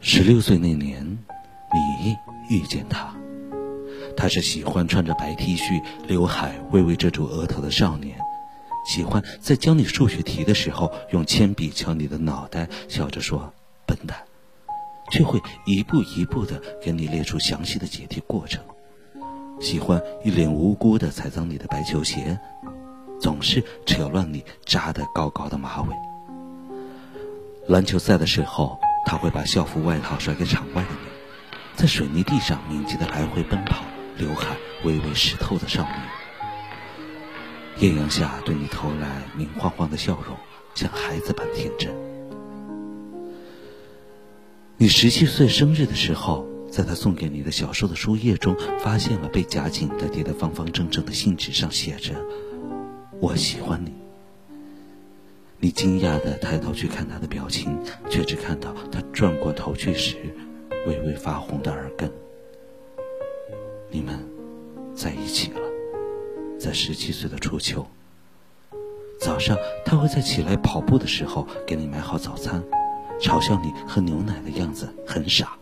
十六岁那年，你遇见他。他是喜欢穿着白 T 恤、刘海微微遮住额头的少年，喜欢在教你数学题的时候用铅笔敲你的脑袋，笑着说“笨蛋”，却会一步一步的给你列出详细的解题过程。喜欢一脸无辜的踩脏你的白球鞋，总是扯乱你扎得高高的马尾。篮球赛的时候。他会把校服外套甩给场外的你，在水泥地上敏捷的来回奔跑，刘海微微湿透的少年。艳阳下对你投来明晃晃的笑容，像孩子般天真。你十七岁生日的时候，在他送给你的小时候的书页中，发现了被夹紧的叠得方方正正的信纸，上写着“我喜欢你”。你惊讶的抬头去看他的表情，却只看到他转过头去时微微发红的耳根。你们在一起了，在十七岁的初秋。早上他会在起来跑步的时候给你买好早餐，嘲笑你喝牛奶的样子很傻。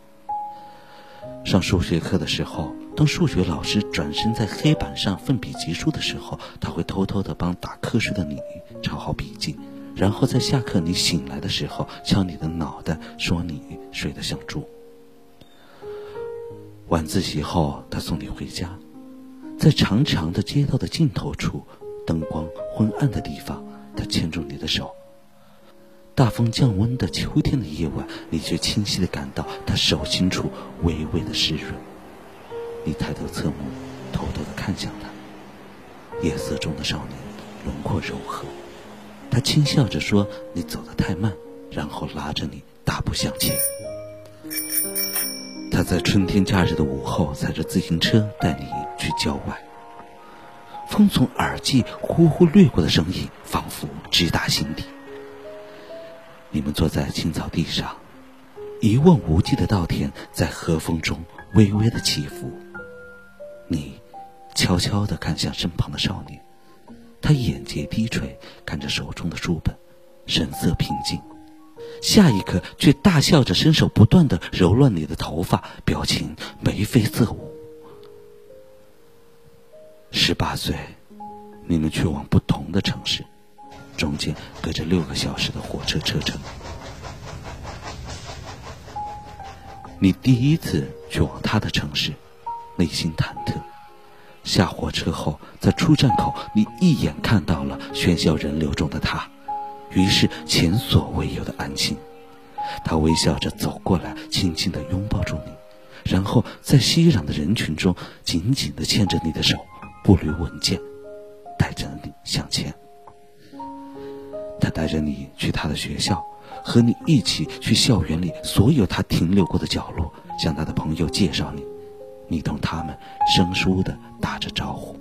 上数学课的时候，当数学老师转身在黑板上奋笔疾书的时候，他会偷偷的帮打瞌睡的你抄好笔记。然后在下课你醒来的时候，敲你的脑袋，说你睡得像猪。晚自习后，他送你回家，在长长的街道的尽头处，灯光昏暗的地方，他牵住你的手。大风降温的秋天的夜晚，你却清晰的感到他手心处微微的湿润。你抬头侧目，偷偷的看向他。夜色中的少年，轮廓柔和。他轻笑着说：“你走得太慢。”然后拉着你大步向前。他在春天假日的午后，踩着自行车带你去郊外。风从耳际呼呼掠过的声音，仿佛直达心底。你们坐在青草地上，一望无际的稻田在和风中微微的起伏。你悄悄地看向身旁的少年。他眼睫低垂，看着手中的书本，神色平静。下一刻，却大笑着，伸手不断的揉乱你的头发，表情眉飞色舞。十八岁，你们去往不同的城市，中间隔着六个小时的火车车程。你第一次去往他的城市，内心忐忑。下火车后，在出站口，你一眼看到了喧嚣人流中的他，于是前所未有的安心。他微笑着走过来，轻轻地拥抱住你，然后在熙攘的人群中紧紧地牵着你的手，步履稳健，带着你向前。他带着你去他的学校，和你一起去校园里所有他停留过的角落，向他的朋友介绍你。你同他们生疏的打着招呼，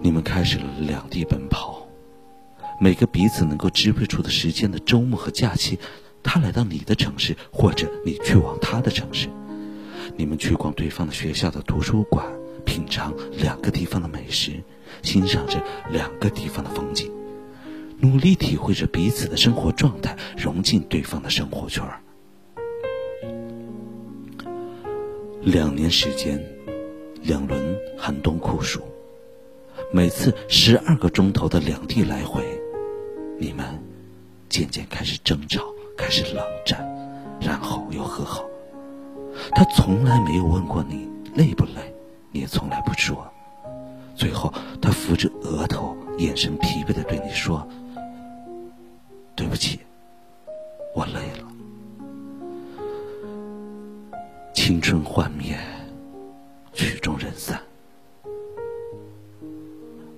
你们开始了两地奔跑，每个彼此能够支配出的时间的周末和假期，他来到你的城市，或者你去往他的城市，你们去逛对方的学校的图书馆，品尝两个地方的美食，欣赏着两个地方的风景，努力体会着彼此的生活状态，融进对方的生活圈儿。两年时间，两轮寒冬酷暑，每次十二个钟头的两地来回，你们渐渐开始争吵，开始冷战，然后又和好。他从来没有问过你累不累，也从来不说。最后，他扶着额头，眼神疲惫的对你说：“对不起，我累了。”青春幻灭，曲终人散。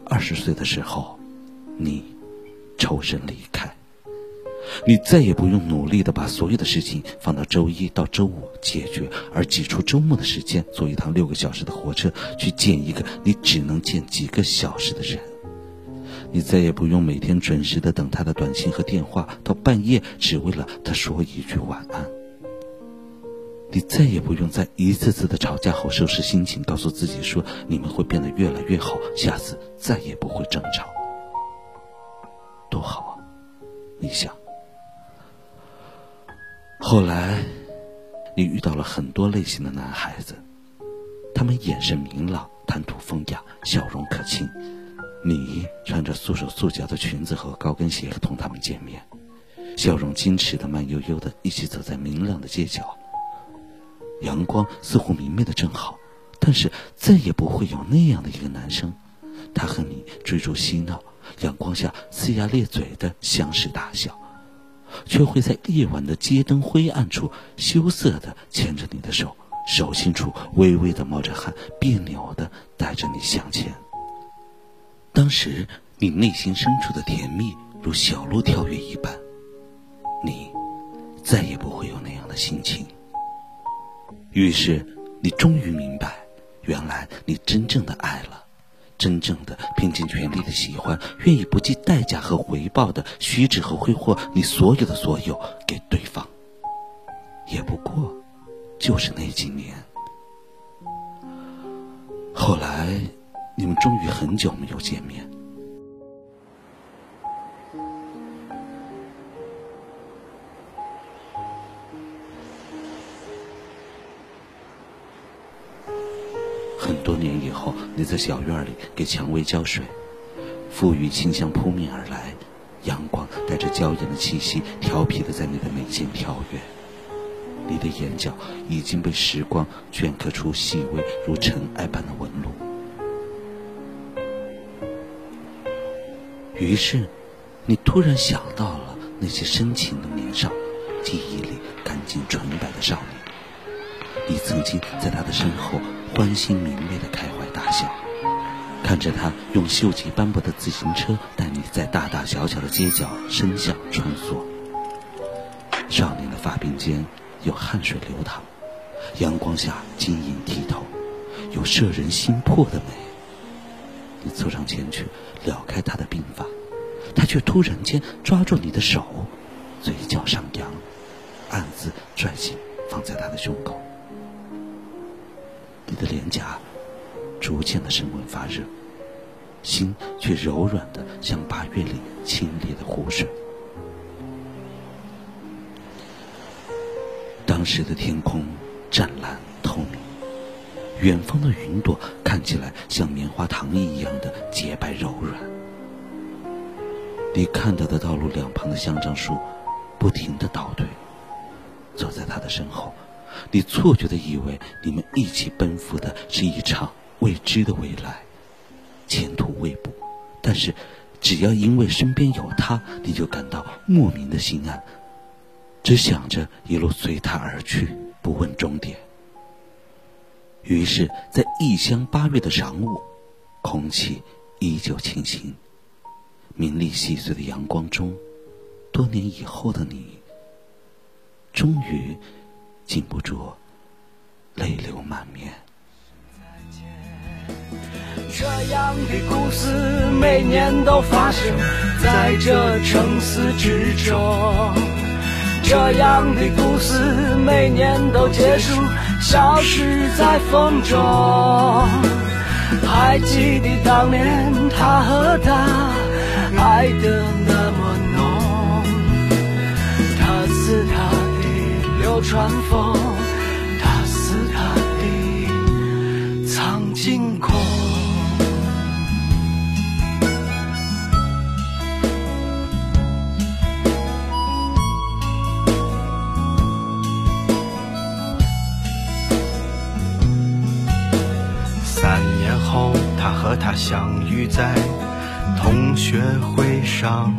二十岁的时候，你抽身离开，你再也不用努力的把所有的事情放到周一到周五解决，而挤出周末的时间坐一趟六个小时的火车去见一个你只能见几个小时的人。你再也不用每天准时的等他的短信和电话到半夜，只为了他说一句晚安。你再也不用在一次次的吵架后收拾心情，告诉自己说你们会变得越来越好，下次再也不会争吵，多好啊！你想。后来，你遇到了很多类型的男孩子，他们眼神明朗，谈吐风雅，笑容可亲。你穿着束手束脚的裙子和高跟鞋同他们见面，笑容矜持的慢悠悠的一起走在明亮的街角。阳光似乎明媚的正好，但是再也不会有那样的一个男生，他和你追逐嬉闹，阳光下呲牙咧嘴的相视大笑，却会在夜晚的街灯灰暗处羞涩的牵着你的手，手心处微微的冒着汗，别扭的带着你向前。当时你内心深处的甜蜜如小鹿跳跃一般，你再也不会有那样的心情。于是你终于明白，原来你真正的爱了，真正的拼尽全力的喜欢，愿意不计代价和回报的虚掷和挥霍你所有的所有给对方，也不过就是那几年。后来。你们终于很久没有见面。很多年，你在小院里给蔷薇浇水，馥郁清香扑面而来，阳光带着娇艳的气息，调皮的在你的眉间跳跃。你的眼角已经被时光镌刻出细微如尘埃般的纹路。于是，你突然想到了那些深情的年少，记忆里干净纯白的少年。你曾经在他的身后欢欣明媚的开怀大笑，看着他用锈迹斑驳的自行车带你在大大小小的街角伸向穿梭。少年的发鬓间有汗水流淌，阳光下晶莹剔透，有摄人心魄的美。你凑上前去，撩开他的鬓发，他却突然间抓住你的手，嘴角上扬，暗自拽紧，放在他的胸口。你的脸颊逐渐的升温发热，心却柔软的像八月里清冽的湖水。当时的天空湛蓝透明。远方的云朵看起来像棉花糖一样的洁白柔软。你看到的道路两旁的香樟树，不停的倒退。走在他的身后，你错觉的以为你们一起奔赴的是一场未知的未来，前途未卜。但是，只要因为身边有他，你就感到莫名的心安，只想着一路随他而去，不问终点。于是，在异乡八月的晌午，空气依旧清新，明丽细碎的阳光中，多年以后的你，终于禁不住泪流满面。这样的故事每年都发生在这城市之中。这样的故事每年都结束，消失在风中。还记得当年他和她爱的那穿风，踏死大地，藏进空。三年后，他和她相遇在同学会上。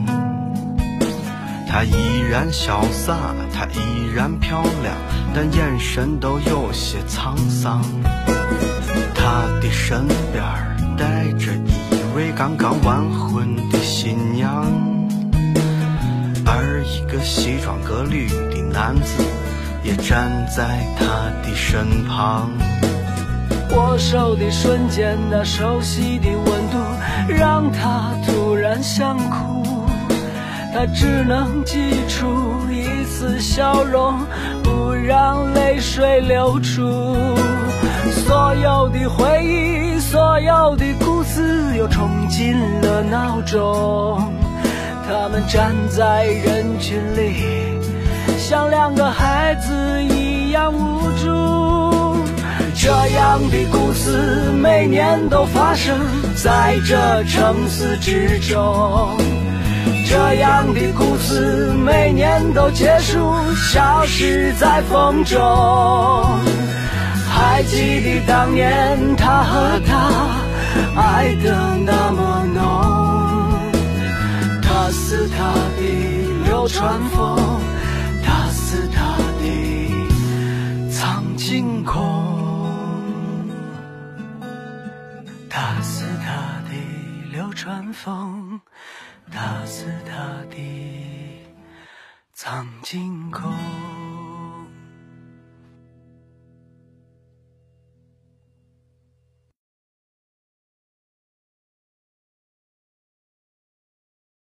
她依然潇洒，她依然漂亮，但眼神都有些沧桑。她的身边带着一位刚刚完婚的新娘，而一个西装革履的男子也站在她的身旁。握手的瞬间，那熟悉的温度让他突然想哭。他只能挤出一丝笑容，不让泪水流出。所有的回忆，所有的故事，又冲进了脑中。他们站在人群里，像两个孩子一样无助。这样的故事每年都发生在这城市之中。这样的故事每年都结束，消失在风中。还记得当年他和她爱的那么浓，他是他的流川枫，他是他的苍井空，他是他的流川枫。大慈大悲藏经口。